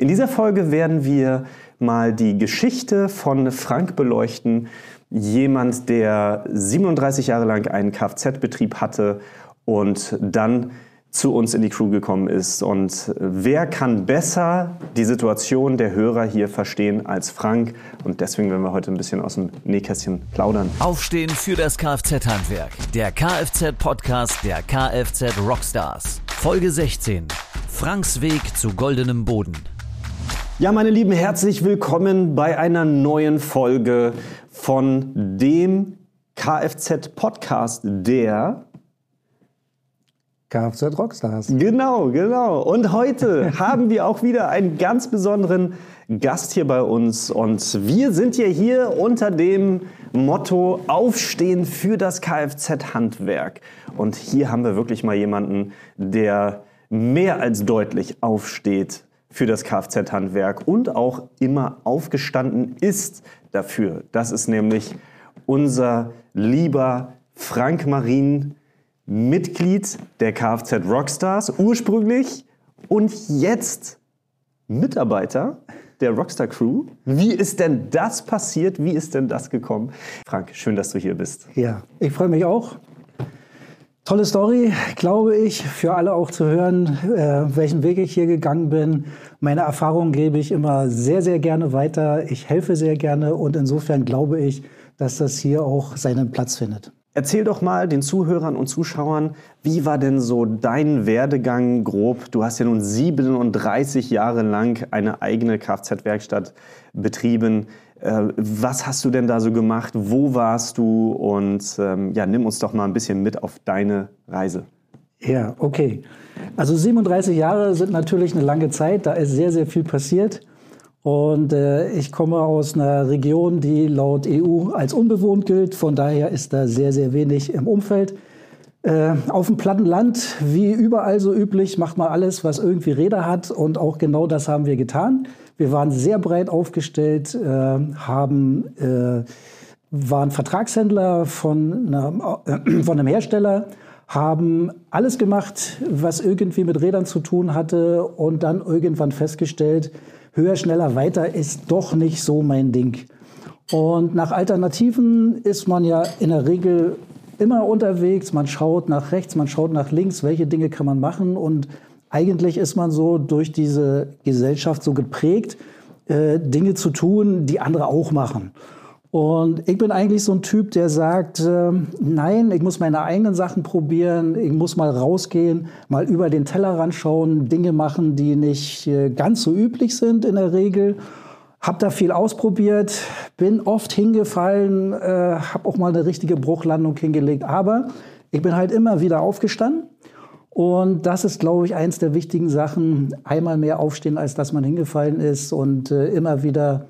In dieser Folge werden wir mal die Geschichte von Frank beleuchten. Jemand, der 37 Jahre lang einen Kfz-Betrieb hatte und dann zu uns in die Crew gekommen ist. Und wer kann besser die Situation der Hörer hier verstehen als Frank? Und deswegen werden wir heute ein bisschen aus dem Nähkästchen plaudern. Aufstehen für das Kfz-Handwerk. Der Kfz-Podcast der Kfz Rockstars. Folge 16. Franks Weg zu goldenem Boden. Ja, meine Lieben, herzlich willkommen bei einer neuen Folge von dem Kfz-Podcast der Kfz Rockstars. Genau, genau. Und heute haben wir auch wieder einen ganz besonderen Gast hier bei uns. Und wir sind ja hier unter dem Motto Aufstehen für das Kfz-Handwerk. Und hier haben wir wirklich mal jemanden, der mehr als deutlich aufsteht für das Kfz-Handwerk und auch immer aufgestanden ist dafür. Das ist nämlich unser lieber Frank Marin, Mitglied der Kfz Rockstars ursprünglich und jetzt Mitarbeiter der Rockstar Crew. Wie ist denn das passiert? Wie ist denn das gekommen? Frank, schön, dass du hier bist. Ja, ich freue mich auch. Tolle Story, glaube ich, für alle auch zu hören, äh, welchen Weg ich hier gegangen bin. Meine Erfahrungen gebe ich immer sehr, sehr gerne weiter. Ich helfe sehr gerne und insofern glaube ich, dass das hier auch seinen Platz findet. Erzähl doch mal den Zuhörern und Zuschauern, wie war denn so dein Werdegang grob? Du hast ja nun 37 Jahre lang eine eigene Kfz-Werkstatt betrieben. Äh, was hast du denn da so gemacht? Wo warst du? Und ähm, ja, nimm uns doch mal ein bisschen mit auf deine Reise. Ja, okay. Also 37 Jahre sind natürlich eine lange Zeit. Da ist sehr, sehr viel passiert. Und äh, ich komme aus einer Region, die laut EU als unbewohnt gilt. Von daher ist da sehr, sehr wenig im Umfeld. Äh, auf dem platten Land, wie überall so üblich, macht man alles, was irgendwie Räder hat. Und auch genau das haben wir getan. Wir waren sehr breit aufgestellt, äh, haben, äh, waren Vertragshändler von, einer, äh, von einem Hersteller, haben alles gemacht, was irgendwie mit Rädern zu tun hatte und dann irgendwann festgestellt, höher, schneller, weiter ist doch nicht so mein Ding. Und nach Alternativen ist man ja in der Regel immer unterwegs. Man schaut nach rechts, man schaut nach links, welche Dinge kann man machen. Und eigentlich ist man so durch diese Gesellschaft so geprägt, äh, Dinge zu tun, die andere auch machen. Und ich bin eigentlich so ein Typ, der sagt, äh, nein, ich muss meine eigenen Sachen probieren, ich muss mal rausgehen, mal über den Tellerrand schauen, Dinge machen, die nicht äh, ganz so üblich sind in der Regel. Hab da viel ausprobiert, bin oft hingefallen, äh, habe auch mal eine richtige Bruchlandung hingelegt, aber ich bin halt immer wieder aufgestanden. Und das ist, glaube ich, eins der wichtigen Sachen. Einmal mehr aufstehen, als dass man hingefallen ist und äh, immer wieder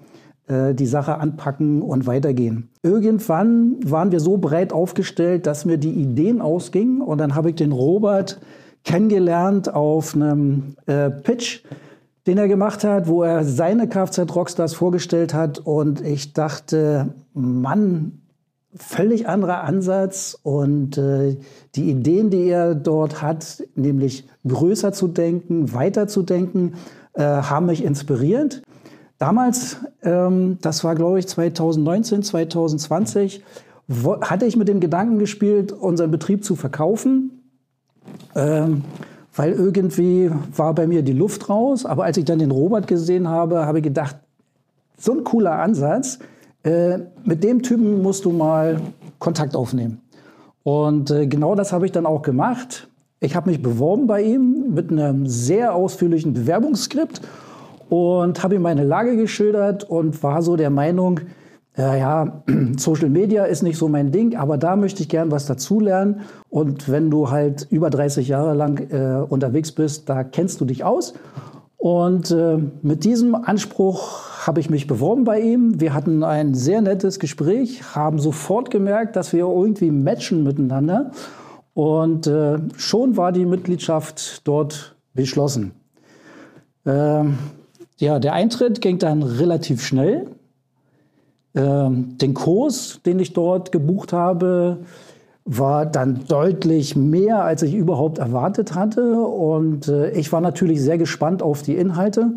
äh, die Sache anpacken und weitergehen. Irgendwann waren wir so breit aufgestellt, dass mir die Ideen ausgingen und dann habe ich den Robert kennengelernt auf einem äh, Pitch, den er gemacht hat, wo er seine Kfz Rockstars vorgestellt hat. Und ich dachte, Mann, völlig anderer Ansatz. Und äh, die Ideen, die er dort hat, nämlich größer zu denken, weiter zu denken, äh, haben mich inspiriert. Damals, ähm, das war glaube ich 2019, 2020, hatte ich mit dem Gedanken gespielt, unseren Betrieb zu verkaufen, ähm, weil irgendwie war bei mir die Luft raus. Aber als ich dann den Robert gesehen habe, habe ich gedacht, so ein cooler Ansatz. Äh, mit dem Typen musst du mal Kontakt aufnehmen. Und äh, genau das habe ich dann auch gemacht. Ich habe mich beworben bei ihm mit einem sehr ausführlichen Bewerbungsskript und habe ihm meine Lage geschildert und war so der Meinung, ja, Social Media ist nicht so mein Ding, aber da möchte ich gern was dazulernen. Und wenn du halt über 30 Jahre lang äh, unterwegs bist, da kennst du dich aus. Und äh, mit diesem Anspruch habe ich mich beworben bei ihm. Wir hatten ein sehr nettes Gespräch, haben sofort gemerkt, dass wir irgendwie matchen miteinander. Und äh, schon war die Mitgliedschaft dort beschlossen. Ähm, ja, der Eintritt ging dann relativ schnell. Ähm, den Kurs, den ich dort gebucht habe, war dann deutlich mehr, als ich überhaupt erwartet hatte. Und äh, ich war natürlich sehr gespannt auf die Inhalte.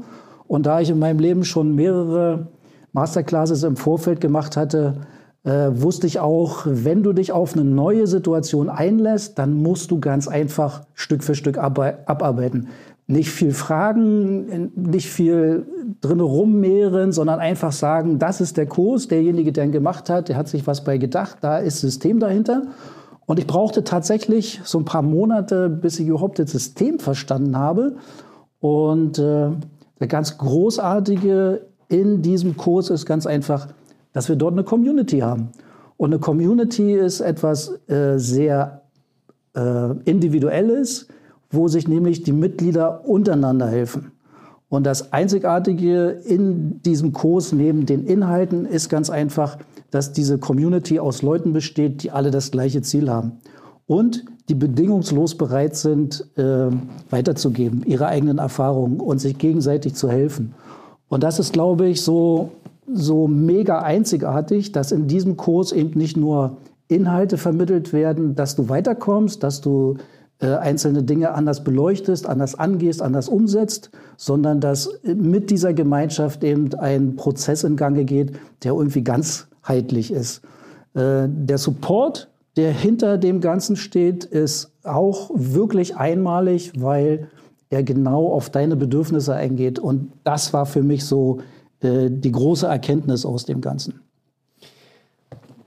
Und da ich in meinem Leben schon mehrere Masterclasses im Vorfeld gemacht hatte, äh, wusste ich auch, wenn du dich auf eine neue Situation einlässt, dann musst du ganz einfach Stück für Stück abarbeiten. Nicht viel fragen, nicht viel drin rummehren, sondern einfach sagen, das ist der Kurs, derjenige, der ihn gemacht hat, der hat sich was bei gedacht, da ist System dahinter. Und ich brauchte tatsächlich so ein paar Monate, bis ich überhaupt das System verstanden habe. Und äh, der ganz großartige in diesem Kurs ist ganz einfach, dass wir dort eine Community haben. Und eine Community ist etwas äh, sehr äh, Individuelles, wo sich nämlich die Mitglieder untereinander helfen. Und das Einzigartige in diesem Kurs neben den Inhalten ist ganz einfach, dass diese Community aus Leuten besteht, die alle das gleiche Ziel haben. Und die bedingungslos bereit sind, äh, weiterzugeben, ihre eigenen Erfahrungen und sich gegenseitig zu helfen. Und das ist, glaube ich, so, so mega einzigartig, dass in diesem Kurs eben nicht nur Inhalte vermittelt werden, dass du weiterkommst, dass du einzelne Dinge anders beleuchtest, anders angehst, anders umsetzt, sondern dass mit dieser Gemeinschaft eben ein Prozess in Gange geht, der irgendwie ganzheitlich ist. Äh, der Support, der hinter dem Ganzen steht, ist auch wirklich einmalig, weil er genau auf deine Bedürfnisse eingeht. Und das war für mich so äh, die große Erkenntnis aus dem Ganzen.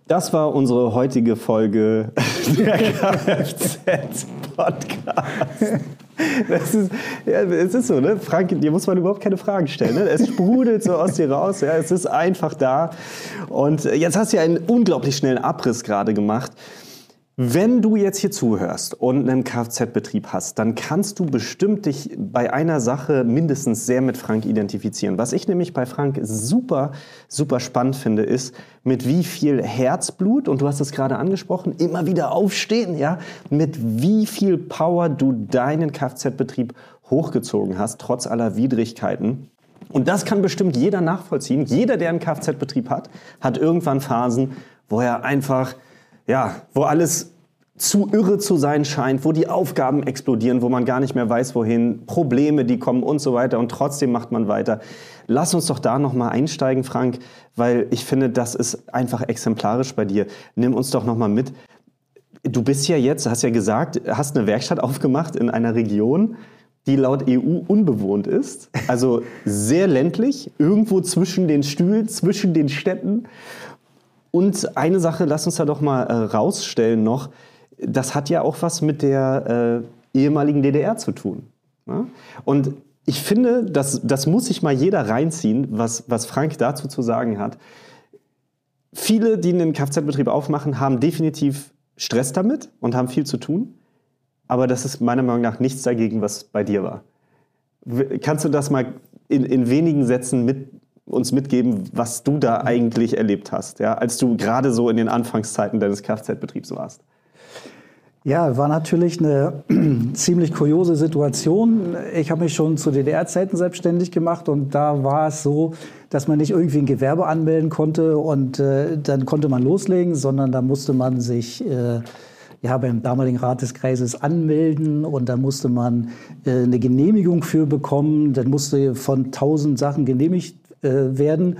Das war unsere heutige Folge der Kfz-Podcast. Das ist, ja, es ist so, ne? Frank, dir muss man überhaupt keine Fragen stellen. Ne? Es sprudelt so aus dir raus. Ja? Es ist einfach da. Und jetzt hast du ja einen unglaublich schnellen Abriss gerade gemacht. Wenn du jetzt hier zuhörst und einen Kfz-Betrieb hast, dann kannst du bestimmt dich bei einer Sache mindestens sehr mit Frank identifizieren. Was ich nämlich bei Frank super, super spannend finde, ist, mit wie viel Herzblut, und du hast es gerade angesprochen, immer wieder aufstehen, ja, mit wie viel Power du deinen Kfz-Betrieb hochgezogen hast, trotz aller Widrigkeiten. Und das kann bestimmt jeder nachvollziehen. Jeder, der einen Kfz-Betrieb hat, hat irgendwann Phasen, wo er einfach ja, wo alles zu irre zu sein scheint, wo die Aufgaben explodieren, wo man gar nicht mehr weiß, wohin, Probleme, die kommen und so weiter und trotzdem macht man weiter. Lass uns doch da nochmal einsteigen, Frank, weil ich finde, das ist einfach exemplarisch bei dir. Nimm uns doch nochmal mit. Du bist ja jetzt, hast ja gesagt, hast eine Werkstatt aufgemacht in einer Region, die laut EU unbewohnt ist, also sehr ländlich, irgendwo zwischen den Stühlen, zwischen den Städten. Und eine Sache, lass uns da doch mal äh, rausstellen noch, das hat ja auch was mit der äh, ehemaligen DDR zu tun. Ne? Und ich finde, das, das muss sich mal jeder reinziehen, was, was Frank dazu zu sagen hat. Viele, die einen Kfz-Betrieb aufmachen, haben definitiv Stress damit und haben viel zu tun. Aber das ist meiner Meinung nach nichts dagegen, was bei dir war. Kannst du das mal in, in wenigen Sätzen mit, uns mitgeben, was du da eigentlich erlebt hast, ja, als du gerade so in den Anfangszeiten deines Kfz-Betriebs warst? Ja, war natürlich eine ziemlich kuriose Situation. Ich habe mich schon zu DDR-Zeiten selbstständig gemacht und da war es so, dass man nicht irgendwie ein Gewerbe anmelden konnte und äh, dann konnte man loslegen, sondern da musste man sich äh, ja, beim damaligen Rat des Kreises anmelden und da musste man äh, eine Genehmigung für bekommen. Dann musste von tausend Sachen genehmigt werden.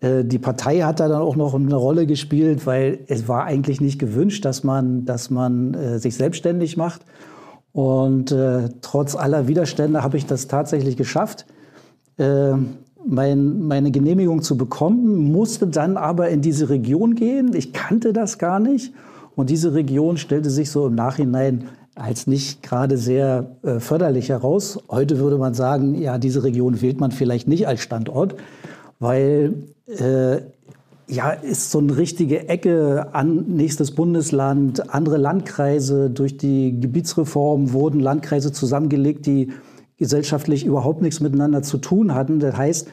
Äh, die Partei hat da dann auch noch eine Rolle gespielt, weil es war eigentlich nicht gewünscht, dass man, dass man äh, sich selbstständig macht. Und äh, trotz aller Widerstände habe ich das tatsächlich geschafft, äh, mein, meine Genehmigung zu bekommen, musste dann aber in diese Region gehen. Ich kannte das gar nicht. Und diese Region stellte sich so im Nachhinein als nicht gerade sehr äh, förderlich heraus. Heute würde man sagen, ja, diese Region wählt man vielleicht nicht als Standort, weil äh, ja, ist so eine richtige Ecke an nächstes Bundesland, andere Landkreise. Durch die Gebietsreform wurden Landkreise zusammengelegt, die gesellschaftlich überhaupt nichts miteinander zu tun hatten. Das heißt,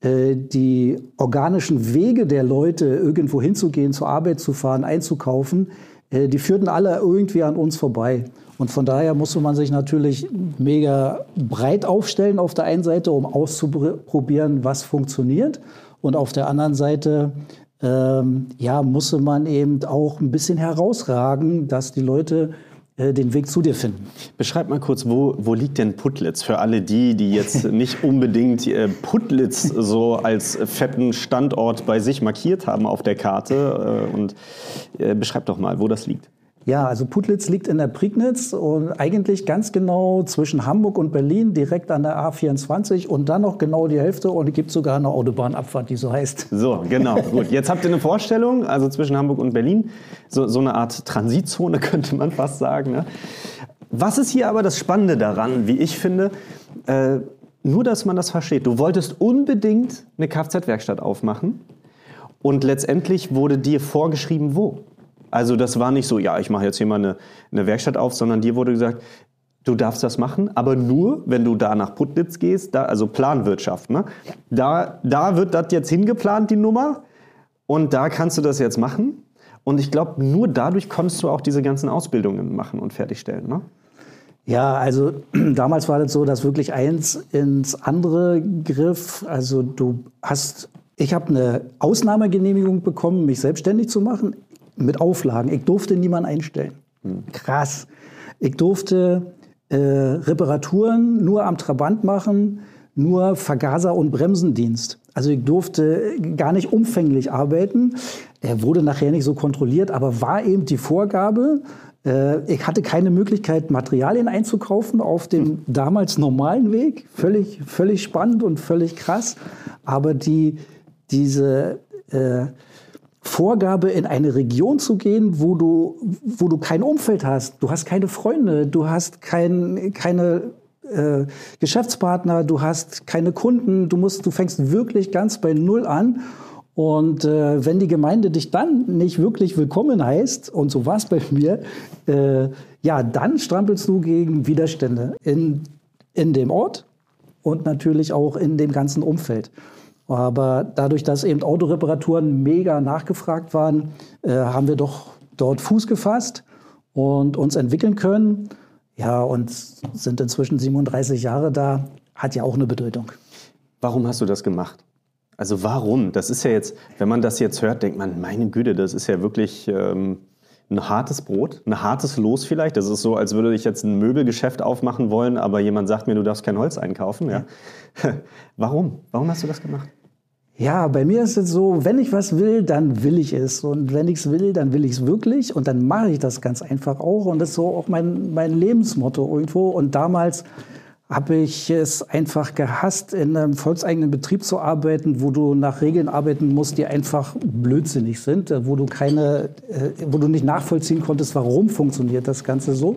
äh, die organischen Wege der Leute, irgendwo hinzugehen, zur Arbeit zu fahren, einzukaufen, die führten alle irgendwie an uns vorbei. Und von daher musste man sich natürlich mega breit aufstellen auf der einen Seite, um auszuprobieren, was funktioniert. Und auf der anderen Seite ähm, ja, musste man eben auch ein bisschen herausragen, dass die Leute äh, den Weg zu dir finden. Beschreib mal kurz, wo, wo liegt denn Putlitz? Für alle die, die jetzt nicht unbedingt äh, Putlitz so als fetten Standort bei sich markiert haben auf der Karte. Äh, und äh, beschreib doch mal, wo das liegt. Ja, also Putlitz liegt in der Prignitz und eigentlich ganz genau zwischen Hamburg und Berlin, direkt an der A24 und dann noch genau die Hälfte und es gibt sogar eine Autobahnabfahrt, die so heißt. So, genau. Gut, jetzt habt ihr eine Vorstellung, also zwischen Hamburg und Berlin, so, so eine Art Transitzone könnte man fast sagen. Ne? Was ist hier aber das Spannende daran, wie ich finde, äh, nur dass man das versteht. Du wolltest unbedingt eine Kfz-Werkstatt aufmachen und letztendlich wurde dir vorgeschrieben, wo. Also das war nicht so, ja, ich mache jetzt hier mal eine, eine Werkstatt auf, sondern dir wurde gesagt, du darfst das machen, aber nur, wenn du da nach Putlitz gehst, da, also Planwirtschaft. Ne? Da, da wird das jetzt hingeplant, die Nummer, und da kannst du das jetzt machen. Und ich glaube, nur dadurch konntest du auch diese ganzen Ausbildungen machen und fertigstellen. Ne? Ja, also damals war das so, dass wirklich eins ins andere griff. Also du hast, ich habe eine Ausnahmegenehmigung bekommen, mich selbstständig zu machen mit Auflagen. Ich durfte niemanden einstellen. Krass. Ich durfte äh, Reparaturen nur am Trabant machen, nur Vergaser- und Bremsendienst. Also ich durfte gar nicht umfänglich arbeiten. Er wurde nachher nicht so kontrolliert, aber war eben die Vorgabe. Äh, ich hatte keine Möglichkeit, Materialien einzukaufen auf dem damals normalen Weg. Völlig, völlig spannend und völlig krass. Aber die, diese äh, Vorgabe, in eine Region zu gehen, wo du, wo du kein Umfeld hast. Du hast keine Freunde, du hast kein, keine äh, Geschäftspartner, du hast keine Kunden, du, musst, du fängst wirklich ganz bei Null an. Und äh, wenn die Gemeinde dich dann nicht wirklich willkommen heißt, und so war es bei mir, äh, ja, dann strampelst du gegen Widerstände in, in dem Ort und natürlich auch in dem ganzen Umfeld. Aber dadurch, dass eben Autoreparaturen mega nachgefragt waren, äh, haben wir doch dort Fuß gefasst und uns entwickeln können. Ja, und sind inzwischen 37 Jahre da, hat ja auch eine Bedeutung. Warum hast du das gemacht? Also warum? Das ist ja jetzt, wenn man das jetzt hört, denkt man, meine Güte, das ist ja wirklich ähm, ein hartes Brot, ein hartes Los vielleicht. Das ist so, als würde ich jetzt ein Möbelgeschäft aufmachen wollen, aber jemand sagt mir, du darfst kein Holz einkaufen. Ja. warum? Warum hast du das gemacht? Ja, bei mir ist es so, wenn ich was will, dann will ich es. Und wenn ich es will, dann will ich es wirklich. Und dann mache ich das ganz einfach auch. Und das ist so auch mein, mein Lebensmotto irgendwo. Und damals habe ich es einfach gehasst, in einem volkseigenen Betrieb zu arbeiten, wo du nach Regeln arbeiten musst, die einfach blödsinnig sind, wo du keine, äh, wo du nicht nachvollziehen konntest, warum funktioniert das Ganze so.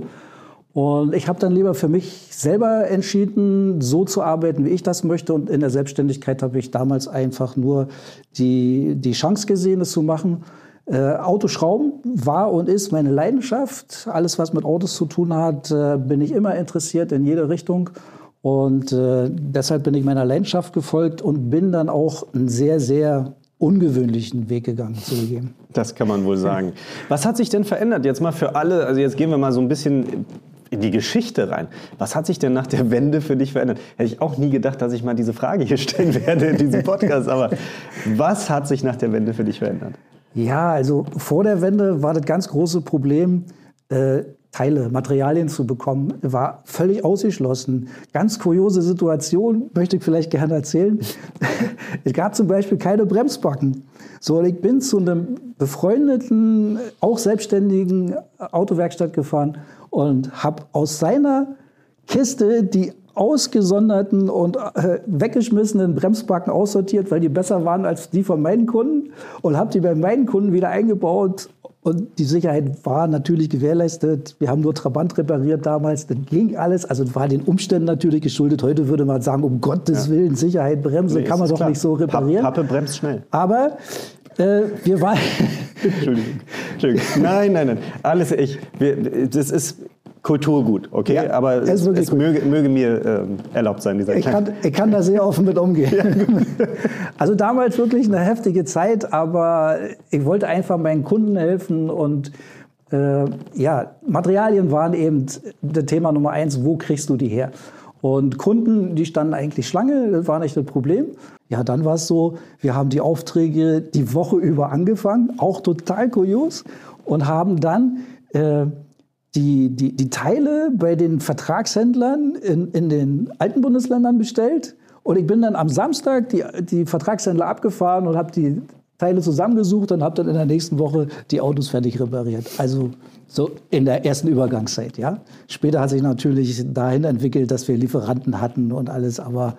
Und ich habe dann lieber für mich selber entschieden, so zu arbeiten, wie ich das möchte. Und in der Selbstständigkeit habe ich damals einfach nur die, die Chance gesehen, es zu machen. Äh, Autoschrauben war und ist meine Leidenschaft. Alles, was mit Autos zu tun hat, äh, bin ich immer interessiert in jede Richtung. Und äh, deshalb bin ich meiner Leidenschaft gefolgt und bin dann auch einen sehr, sehr ungewöhnlichen Weg gegangen, zugegeben. Das kann man wohl sagen. Was hat sich denn verändert? Jetzt mal für alle, also jetzt gehen wir mal so ein bisschen in die Geschichte rein. Was hat sich denn nach der Wende für dich verändert? Hätte ich auch nie gedacht, dass ich mal diese Frage hier stellen werde in diesem Podcast. Aber was hat sich nach der Wende für dich verändert? Ja, also vor der Wende war das ganz große Problem, äh, Teile, Materialien zu bekommen, war völlig ausgeschlossen. Ganz kuriose Situation, möchte ich vielleicht gerne erzählen. es gab zum Beispiel keine Bremsbacken. So, ich bin zu einem befreundeten, auch selbstständigen Autowerkstatt gefahren und habe aus seiner Kiste die ausgesonderten und äh, weggeschmissenen Bremsbacken aussortiert, weil die besser waren als die von meinen Kunden und habe die bei meinen Kunden wieder eingebaut. Und die Sicherheit war natürlich gewährleistet. Wir haben nur Trabant repariert damals. Das ging alles. Also war den Umständen natürlich geschuldet. Heute würde man sagen, um Gottes ja. Willen, Sicherheit, Bremse, nee, kann man doch klar. nicht so reparieren. Pappe bremst schnell. Aber äh, wir waren. Entschuldigung. Entschuldigung. Nein, nein, nein. Alles ich. Wir, das ist Kulturgut, okay? Ja, Aber es, es möge, möge, mir äh, erlaubt sein, dieser ich kann, ich kann da sehr offen mit umgehen. Ja, also damals wirklich eine heftige Zeit, aber ich wollte einfach meinen Kunden helfen und äh, ja, Materialien waren eben das Thema Nummer eins. Wo kriegst du die her? Und Kunden, die standen eigentlich Schlange, das war nicht das Problem. Ja, dann war es so, wir haben die Aufträge die Woche über angefangen, auch total kurios, und haben dann äh, die, die, die Teile bei den Vertragshändlern in, in den alten Bundesländern bestellt. Und ich bin dann am Samstag die, die Vertragshändler abgefahren und habe die Teile zusammengesucht und habe dann in der nächsten Woche die Autos fertig repariert. Also so in der ersten Übergangszeit, ja. Später hat sich natürlich dahin entwickelt, dass wir Lieferanten hatten und alles, aber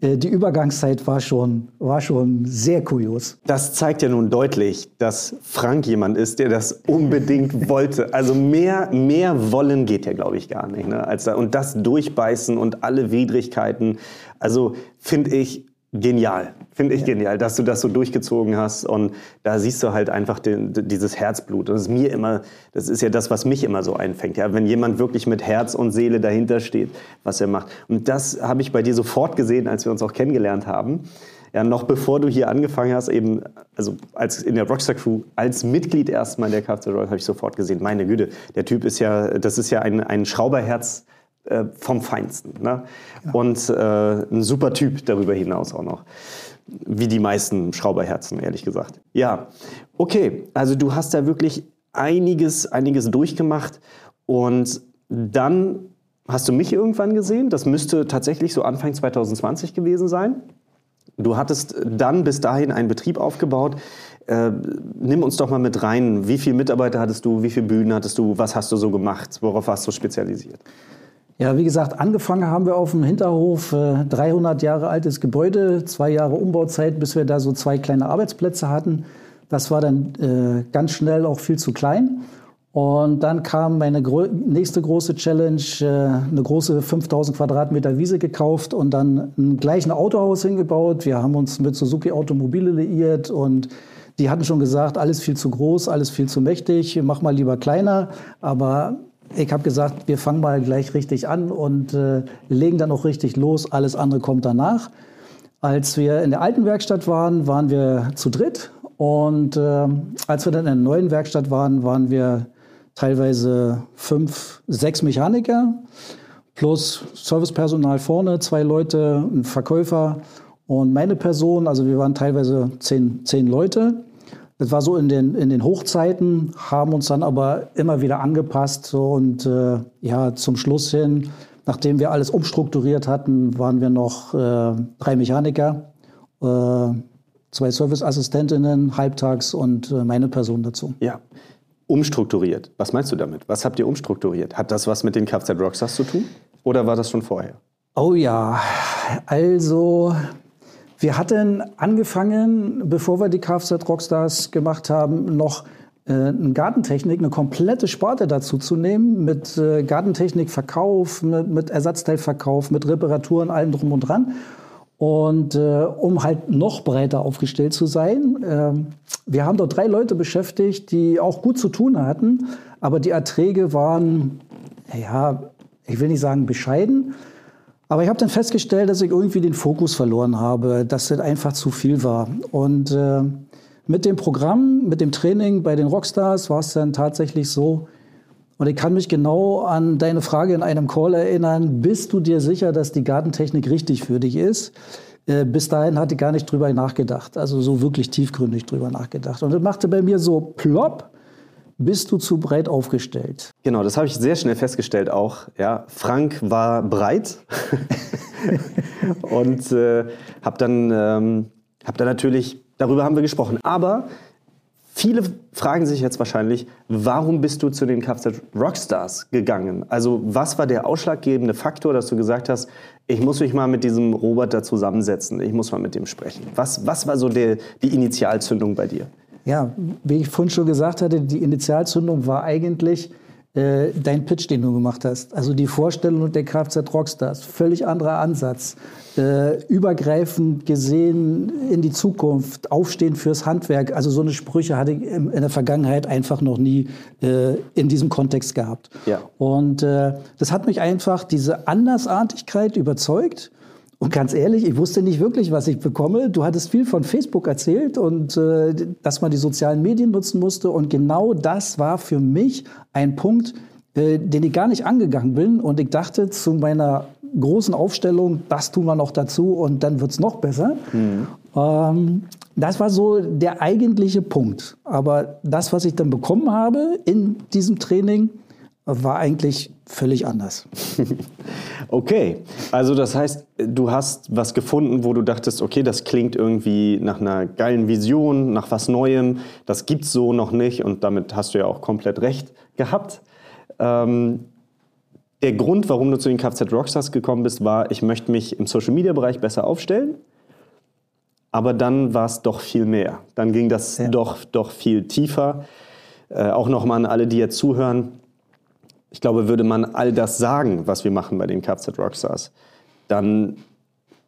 äh, die Übergangszeit war schon, war schon sehr kurios. Das zeigt ja nun deutlich, dass Frank jemand ist, der das unbedingt wollte. Also mehr, mehr wollen geht ja, glaube ich, gar nicht. Ne? Als da, und das durchbeißen und alle Widrigkeiten. Also finde ich genial. Finde ich ja. genial, dass du das so durchgezogen hast. Und da siehst du halt einfach den, dieses Herzblut. Das ist mir immer, das ist ja das, was mich immer so einfängt. Ja, wenn jemand wirklich mit Herz und Seele dahinter steht, was er macht. Und das habe ich bei dir sofort gesehen, als wir uns auch kennengelernt haben. Ja, noch bevor du hier angefangen hast, eben, also als in der Rockstar Crew, als Mitglied erstmal der Kfz Rock, habe ich sofort gesehen, meine Güte, der Typ ist ja, das ist ja ein, ein Schrauberherz äh, vom Feinsten. Ne? Ja. Und äh, ein super Typ darüber hinaus auch noch. Wie die meisten Schrauberherzen, ehrlich gesagt. Ja, okay. Also du hast da wirklich einiges, einiges durchgemacht. Und dann hast du mich irgendwann gesehen. Das müsste tatsächlich so Anfang 2020 gewesen sein. Du hattest dann bis dahin einen Betrieb aufgebaut. Äh, nimm uns doch mal mit rein. Wie viele Mitarbeiter hattest du? Wie viele Bühnen hattest du? Was hast du so gemacht? Worauf warst du spezialisiert? Ja, wie gesagt, angefangen haben wir auf dem Hinterhof, äh, 300 Jahre altes Gebäude, zwei Jahre Umbauzeit, bis wir da so zwei kleine Arbeitsplätze hatten. Das war dann äh, ganz schnell auch viel zu klein. Und dann kam meine gro nächste große Challenge, äh, eine große 5000 Quadratmeter Wiese gekauft und dann gleich ein Autohaus hingebaut. Wir haben uns mit Suzuki Automobile liiert und die hatten schon gesagt, alles viel zu groß, alles viel zu mächtig, mach mal lieber kleiner. Aber ich habe gesagt, wir fangen mal gleich richtig an und äh, legen dann auch richtig los. Alles andere kommt danach. Als wir in der alten Werkstatt waren, waren wir zu dritt. Und äh, als wir dann in der neuen Werkstatt waren, waren wir teilweise fünf, sechs Mechaniker plus Servicepersonal vorne, zwei Leute, ein Verkäufer und meine Person. Also wir waren teilweise zehn, zehn Leute. Das war so in den, in den Hochzeiten, haben uns dann aber immer wieder angepasst. Und äh, ja, zum Schluss hin, nachdem wir alles umstrukturiert hatten, waren wir noch äh, drei Mechaniker, äh, zwei Serviceassistentinnen halbtags und äh, meine Person dazu. Ja. Umstrukturiert. Was meinst du damit? Was habt ihr umstrukturiert? Hat das was mit den Kfz Rockstars zu tun? Oder war das schon vorher? Oh ja, also wir hatten angefangen, bevor wir die Kfz Rockstars gemacht haben, noch äh, eine Gartentechnik, eine komplette Sparte dazu zu nehmen, mit äh, Gartentechnikverkauf, mit, mit Ersatzteilverkauf, mit Reparaturen, allem drum und dran. Und äh, um halt noch breiter aufgestellt zu sein, äh, wir haben dort drei Leute beschäftigt, die auch gut zu tun hatten, aber die Erträge waren, ja, ich will nicht sagen bescheiden, aber ich habe dann festgestellt, dass ich irgendwie den Fokus verloren habe, dass das einfach zu viel war. Und äh, mit dem Programm, mit dem Training bei den Rockstars war es dann tatsächlich so, und ich kann mich genau an deine Frage in einem Call erinnern, bist du dir sicher, dass die Gartentechnik richtig für dich ist? Äh, bis dahin hatte ich gar nicht drüber nachgedacht, also so wirklich tiefgründig drüber nachgedacht. Und das machte bei mir so plopp bist du zu breit aufgestellt? Genau, das habe ich sehr schnell festgestellt auch. Ja, Frank war breit und äh, habe dann, ähm, hab dann natürlich, darüber haben wir gesprochen. Aber viele fragen sich jetzt wahrscheinlich, warum bist du zu den Kfz Rockstars gegangen? Also was war der ausschlaggebende Faktor, dass du gesagt hast, ich muss mich mal mit diesem Robert da zusammensetzen, ich muss mal mit dem sprechen. Was, was war so der, die Initialzündung bei dir? Ja, wie ich vorhin schon gesagt hatte, die Initialzündung war eigentlich äh, dein Pitch, den du gemacht hast. Also die Vorstellung der Kfz Rockstars. Völlig anderer Ansatz. Äh, übergreifend gesehen in die Zukunft, aufstehen fürs Handwerk. Also so eine Sprüche hatte ich in, in der Vergangenheit einfach noch nie äh, in diesem Kontext gehabt. Ja. Und äh, das hat mich einfach, diese Andersartigkeit überzeugt. Und ganz ehrlich, ich wusste nicht wirklich, was ich bekomme. Du hattest viel von Facebook erzählt und äh, dass man die sozialen Medien nutzen musste. Und genau das war für mich ein Punkt, äh, den ich gar nicht angegangen bin. Und ich dachte zu meiner großen Aufstellung, das tun wir noch dazu und dann wird's noch besser. Mhm. Ähm, das war so der eigentliche Punkt. Aber das, was ich dann bekommen habe in diesem Training, war eigentlich völlig anders. okay, also das heißt, du hast was gefunden, wo du dachtest, okay, das klingt irgendwie nach einer geilen Vision, nach was Neuem, das gibt's so noch nicht und damit hast du ja auch komplett recht gehabt. Ähm, der Grund, warum du zu den Kfz Rockstars gekommen bist, war, ich möchte mich im Social Media Bereich besser aufstellen. Aber dann war es doch viel mehr. Dann ging das ja. doch, doch viel tiefer. Äh, auch nochmal an alle, die jetzt zuhören. Ich glaube, würde man all das sagen, was wir machen bei den Kfz Rockstars, dann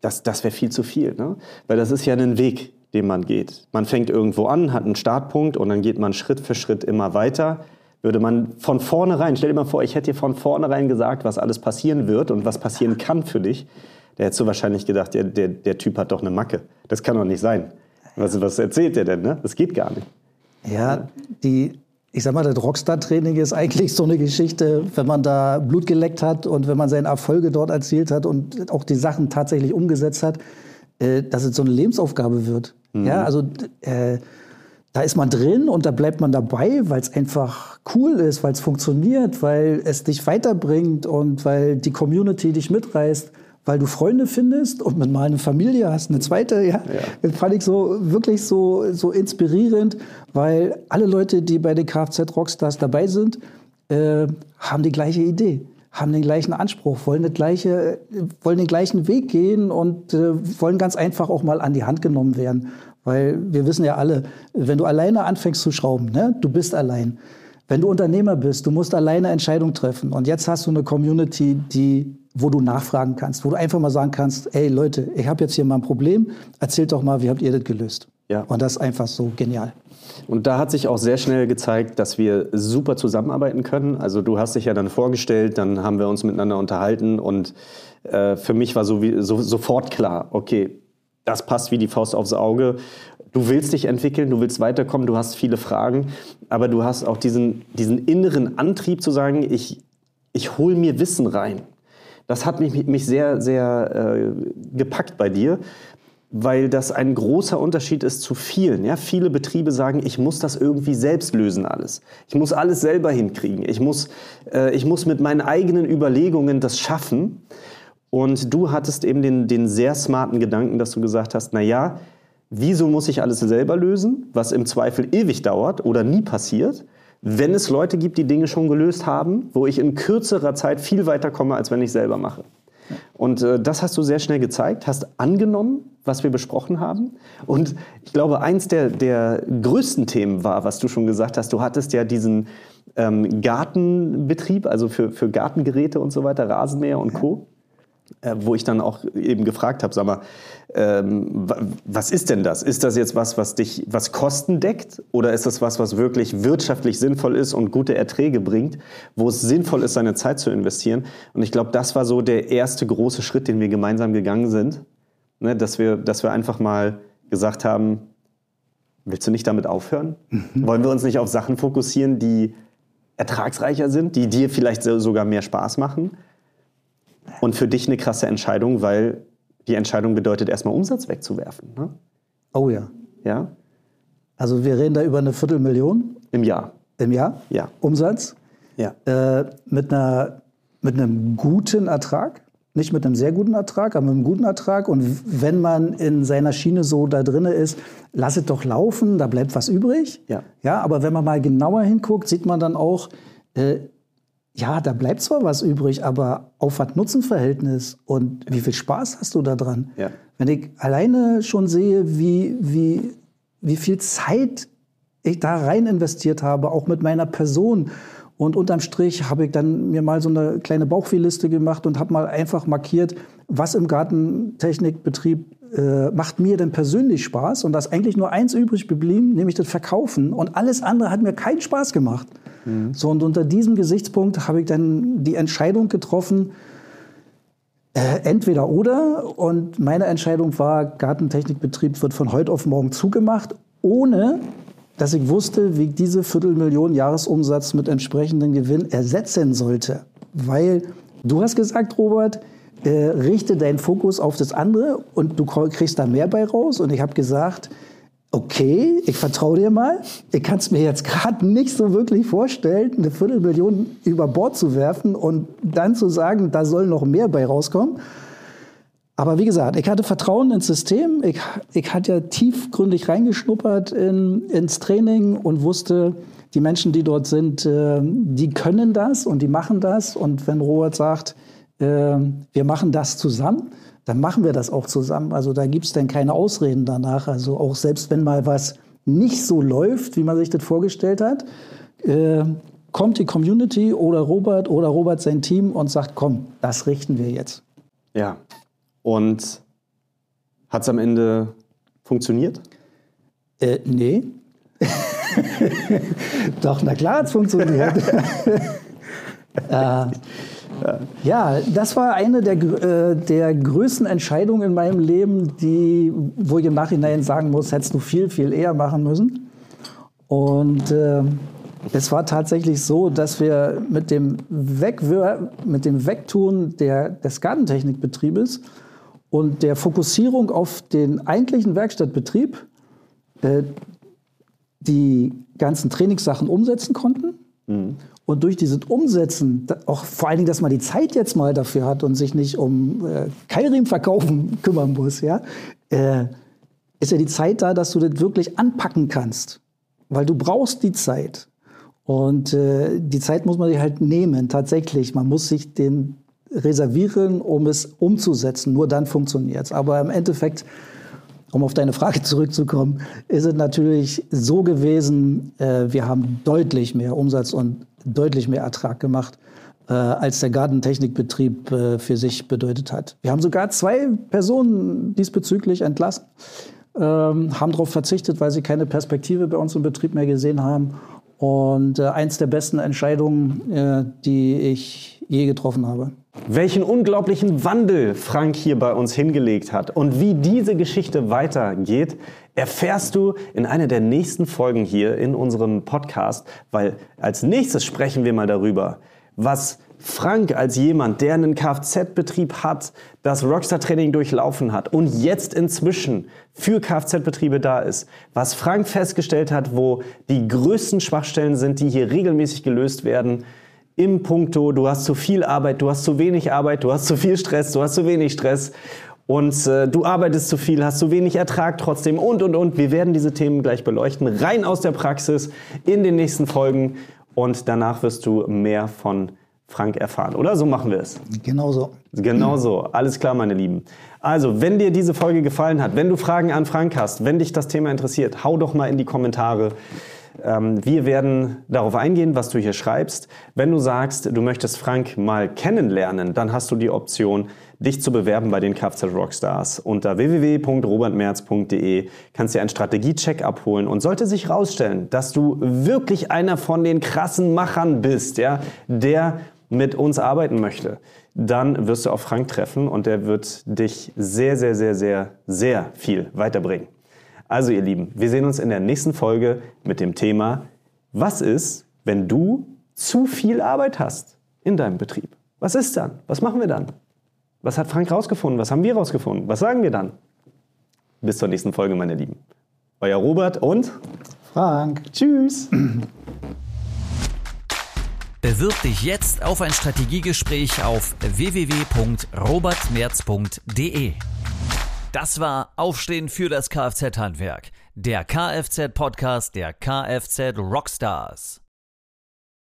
das, das wäre viel zu viel. Ne? Weil das ist ja ein Weg, den man geht. Man fängt irgendwo an, hat einen Startpunkt und dann geht man Schritt für Schritt immer weiter. Würde man von vornherein, stell dir mal vor, ich hätte dir von vornherein gesagt, was alles passieren wird und was passieren kann für dich, der hättest du wahrscheinlich gedacht, der, der, der Typ hat doch eine Macke. Das kann doch nicht sein. Was, was erzählt der denn? Ne? Das geht gar nicht. Ja, die, ich sag mal, das Rockstar-Training ist eigentlich so eine Geschichte, wenn man da Blut geleckt hat und wenn man seine Erfolge dort erzielt hat und auch die Sachen tatsächlich umgesetzt hat, äh, dass es so eine Lebensaufgabe wird. Mhm. Ja, also äh, da ist man drin und da bleibt man dabei, weil es einfach cool ist, weil es funktioniert, weil es dich weiterbringt und weil die Community dich mitreißt weil du Freunde findest und mit mal eine Familie hast, eine zweite, ja. ja. Das fand ich so wirklich so, so inspirierend, weil alle Leute, die bei den Kfz Rockstars dabei sind, äh, haben die gleiche Idee, haben den gleichen Anspruch, wollen, das gleiche, wollen den gleichen Weg gehen und äh, wollen ganz einfach auch mal an die Hand genommen werden. Weil wir wissen ja alle, wenn du alleine anfängst zu schrauben, ne, du bist allein. Wenn du Unternehmer bist, du musst alleine Entscheidungen treffen. Und jetzt hast du eine Community, die wo du nachfragen kannst, wo du einfach mal sagen kannst, ey Leute, ich habe jetzt hier mal ein Problem, erzählt doch mal, wie habt ihr das gelöst? Ja. Und das ist einfach so genial. Und da hat sich auch sehr schnell gezeigt, dass wir super zusammenarbeiten können. Also du hast dich ja dann vorgestellt, dann haben wir uns miteinander unterhalten und äh, für mich war so, wie, so sofort klar, okay, das passt wie die Faust aufs Auge. Du willst dich entwickeln, du willst weiterkommen, du hast viele Fragen, aber du hast auch diesen, diesen inneren Antrieb zu sagen, ich, ich hole mir Wissen rein. Das hat mich, mich sehr, sehr äh, gepackt bei dir, weil das ein großer Unterschied ist zu vielen. Ja? Viele Betriebe sagen, ich muss das irgendwie selbst lösen alles. Ich muss alles selber hinkriegen. Ich muss, äh, ich muss mit meinen eigenen Überlegungen das schaffen. Und du hattest eben den, den sehr smarten Gedanken, dass du gesagt hast, na ja, wieso muss ich alles selber lösen, was im Zweifel ewig dauert oder nie passiert? Wenn es Leute gibt, die Dinge schon gelöst haben, wo ich in kürzerer Zeit viel weiter komme, als wenn ich selber mache. Und äh, das hast du sehr schnell gezeigt, hast angenommen, was wir besprochen haben. Und ich glaube, eins der, der größten Themen war, was du schon gesagt hast, du hattest ja diesen ähm, Gartenbetrieb, also für, für Gartengeräte und so weiter, Rasenmäher und Co. Äh, wo ich dann auch eben gefragt habe, sag mal, ähm, was ist denn das? Ist das jetzt was, was dich, was Kosten deckt? Oder ist das was, was wirklich wirtschaftlich sinnvoll ist und gute Erträge bringt, wo es sinnvoll ist, seine Zeit zu investieren? Und ich glaube, das war so der erste große Schritt, den wir gemeinsam gegangen sind, ne, dass, wir, dass wir einfach mal gesagt haben, willst du nicht damit aufhören? Mhm. Wollen wir uns nicht auf Sachen fokussieren, die ertragsreicher sind, die dir vielleicht sogar mehr Spaß machen? Und für dich eine krasse Entscheidung, weil die Entscheidung bedeutet, erstmal Umsatz wegzuwerfen. Ne? Oh ja. Ja. Also wir reden da über eine Viertelmillion. Im Jahr. Im Jahr? Ja. Umsatz? Ja. Äh, mit, einer, mit einem guten Ertrag. Nicht mit einem sehr guten Ertrag, aber mit einem guten Ertrag. Und wenn man in seiner Schiene so da drin ist, lass es doch laufen, da bleibt was übrig. Ja. Ja, aber wenn man mal genauer hinguckt, sieht man dann auch, äh, ja, da bleibt zwar was übrig, aber Aufwand-Nutzen-Verhältnis und wie viel Spaß hast du da dran? Ja. Wenn ich alleine schon sehe, wie, wie, wie viel Zeit ich da rein investiert habe, auch mit meiner Person. Und unterm Strich habe ich dann mir mal so eine kleine Bauchweh-Liste gemacht und habe mal einfach markiert, was im Gartentechnikbetrieb äh, macht mir denn persönlich Spaß. Und da ist eigentlich nur eins übrig geblieben, nämlich das Verkaufen. Und alles andere hat mir keinen Spaß gemacht. Mhm. So, und unter diesem Gesichtspunkt habe ich dann die Entscheidung getroffen, äh, entweder oder. Und meine Entscheidung war, Gartentechnikbetrieb wird von heute auf morgen zugemacht, ohne dass ich wusste, wie ich diese Viertelmillion Jahresumsatz mit entsprechendem Gewinn ersetzen sollte. Weil du hast gesagt, Robert, äh, richte deinen Fokus auf das andere und du kriegst da mehr bei raus. Und ich habe gesagt, okay, ich vertraue dir mal. Ich kann es mir jetzt gerade nicht so wirklich vorstellen, eine Viertelmillion über Bord zu werfen und dann zu sagen, da soll noch mehr bei rauskommen. Aber wie gesagt, ich hatte Vertrauen ins System. Ich, ich hatte ja tiefgründig reingeschnuppert in, ins Training und wusste, die Menschen, die dort sind, äh, die können das und die machen das. Und wenn Robert sagt, äh, wir machen das zusammen, dann machen wir das auch zusammen. Also da gibt es dann keine Ausreden danach. Also auch selbst wenn mal was nicht so läuft, wie man sich das vorgestellt hat, äh, kommt die Community oder Robert oder Robert sein Team und sagt, komm, das richten wir jetzt. Ja. Und hat es am Ende funktioniert? Äh, nee. Doch, na klar hat es funktioniert. äh, ja, das war eine der, äh, der größten Entscheidungen in meinem Leben, die, wo ich im Nachhinein sagen muss, hättest du viel, viel eher machen müssen. Und äh, es war tatsächlich so, dass wir mit dem, Wegwir mit dem Wegtun der, des Gartentechnikbetriebes und der Fokussierung auf den eigentlichen Werkstattbetrieb äh, die ganzen Trainingssachen umsetzen konnten. Mhm. Und durch dieses Umsetzen, auch vor allen Dingen, dass man die Zeit jetzt mal dafür hat und sich nicht um äh, Keilriemenverkaufen kümmern muss, ja, äh, ist ja die Zeit da, dass du das wirklich anpacken kannst. Weil du brauchst die Zeit. Und äh, die Zeit muss man sich halt nehmen, tatsächlich. Man muss sich den reservieren, um es umzusetzen. Nur dann funktioniert es. Aber im Endeffekt um auf deine Frage zurückzukommen, ist es natürlich so gewesen, äh, wir haben deutlich mehr Umsatz und deutlich mehr Ertrag gemacht, äh, als der Gartentechnikbetrieb äh, für sich bedeutet hat. Wir haben sogar zwei Personen diesbezüglich entlassen, ähm, haben darauf verzichtet, weil sie keine Perspektive bei uns im Betrieb mehr gesehen haben. Und äh, eins der besten Entscheidungen, äh, die ich je getroffen habe. Welchen unglaublichen Wandel Frank hier bei uns hingelegt hat und wie diese Geschichte weitergeht, erfährst du in einer der nächsten Folgen hier in unserem Podcast, weil als nächstes sprechen wir mal darüber, was Frank als jemand, der einen Kfz-Betrieb hat, das Rockstar-Training durchlaufen hat und jetzt inzwischen für Kfz-Betriebe da ist, was Frank festgestellt hat, wo die größten Schwachstellen sind, die hier regelmäßig gelöst werden, im Punkto, du hast zu viel Arbeit, du hast zu wenig Arbeit, du hast zu viel Stress, du hast zu wenig Stress und äh, du arbeitest zu viel, hast zu wenig Ertrag trotzdem und, und, und. Wir werden diese Themen gleich beleuchten, rein aus der Praxis in den nächsten Folgen und danach wirst du mehr von Frank erfahren, oder? So machen wir es. Genau so. Genau so. Alles klar, meine Lieben. Also, wenn dir diese Folge gefallen hat, wenn du Fragen an Frank hast, wenn dich das Thema interessiert, hau doch mal in die Kommentare. Ähm, wir werden darauf eingehen, was du hier schreibst. Wenn du sagst, du möchtest Frank mal kennenlernen, dann hast du die Option, dich zu bewerben bei den Kfz Rockstars. Unter www.robertmerz.de kannst du einen Strategiecheck abholen und sollte sich herausstellen, dass du wirklich einer von den krassen Machern bist, ja, der mit uns arbeiten möchte, dann wirst du auf Frank treffen und der wird dich sehr, sehr, sehr, sehr, sehr viel weiterbringen. Also ihr Lieben, wir sehen uns in der nächsten Folge mit dem Thema, was ist, wenn du zu viel Arbeit hast in deinem Betrieb? Was ist dann? Was machen wir dann? Was hat Frank rausgefunden? Was haben wir rausgefunden? Was sagen wir dann? Bis zur nächsten Folge, meine Lieben. Euer Robert und Frank. Tschüss. Bewirb dich jetzt auf ein Strategiegespräch auf www.robertmerz.de. Das war Aufstehen für das Kfz-Handwerk, der Kfz-Podcast der Kfz Rockstars.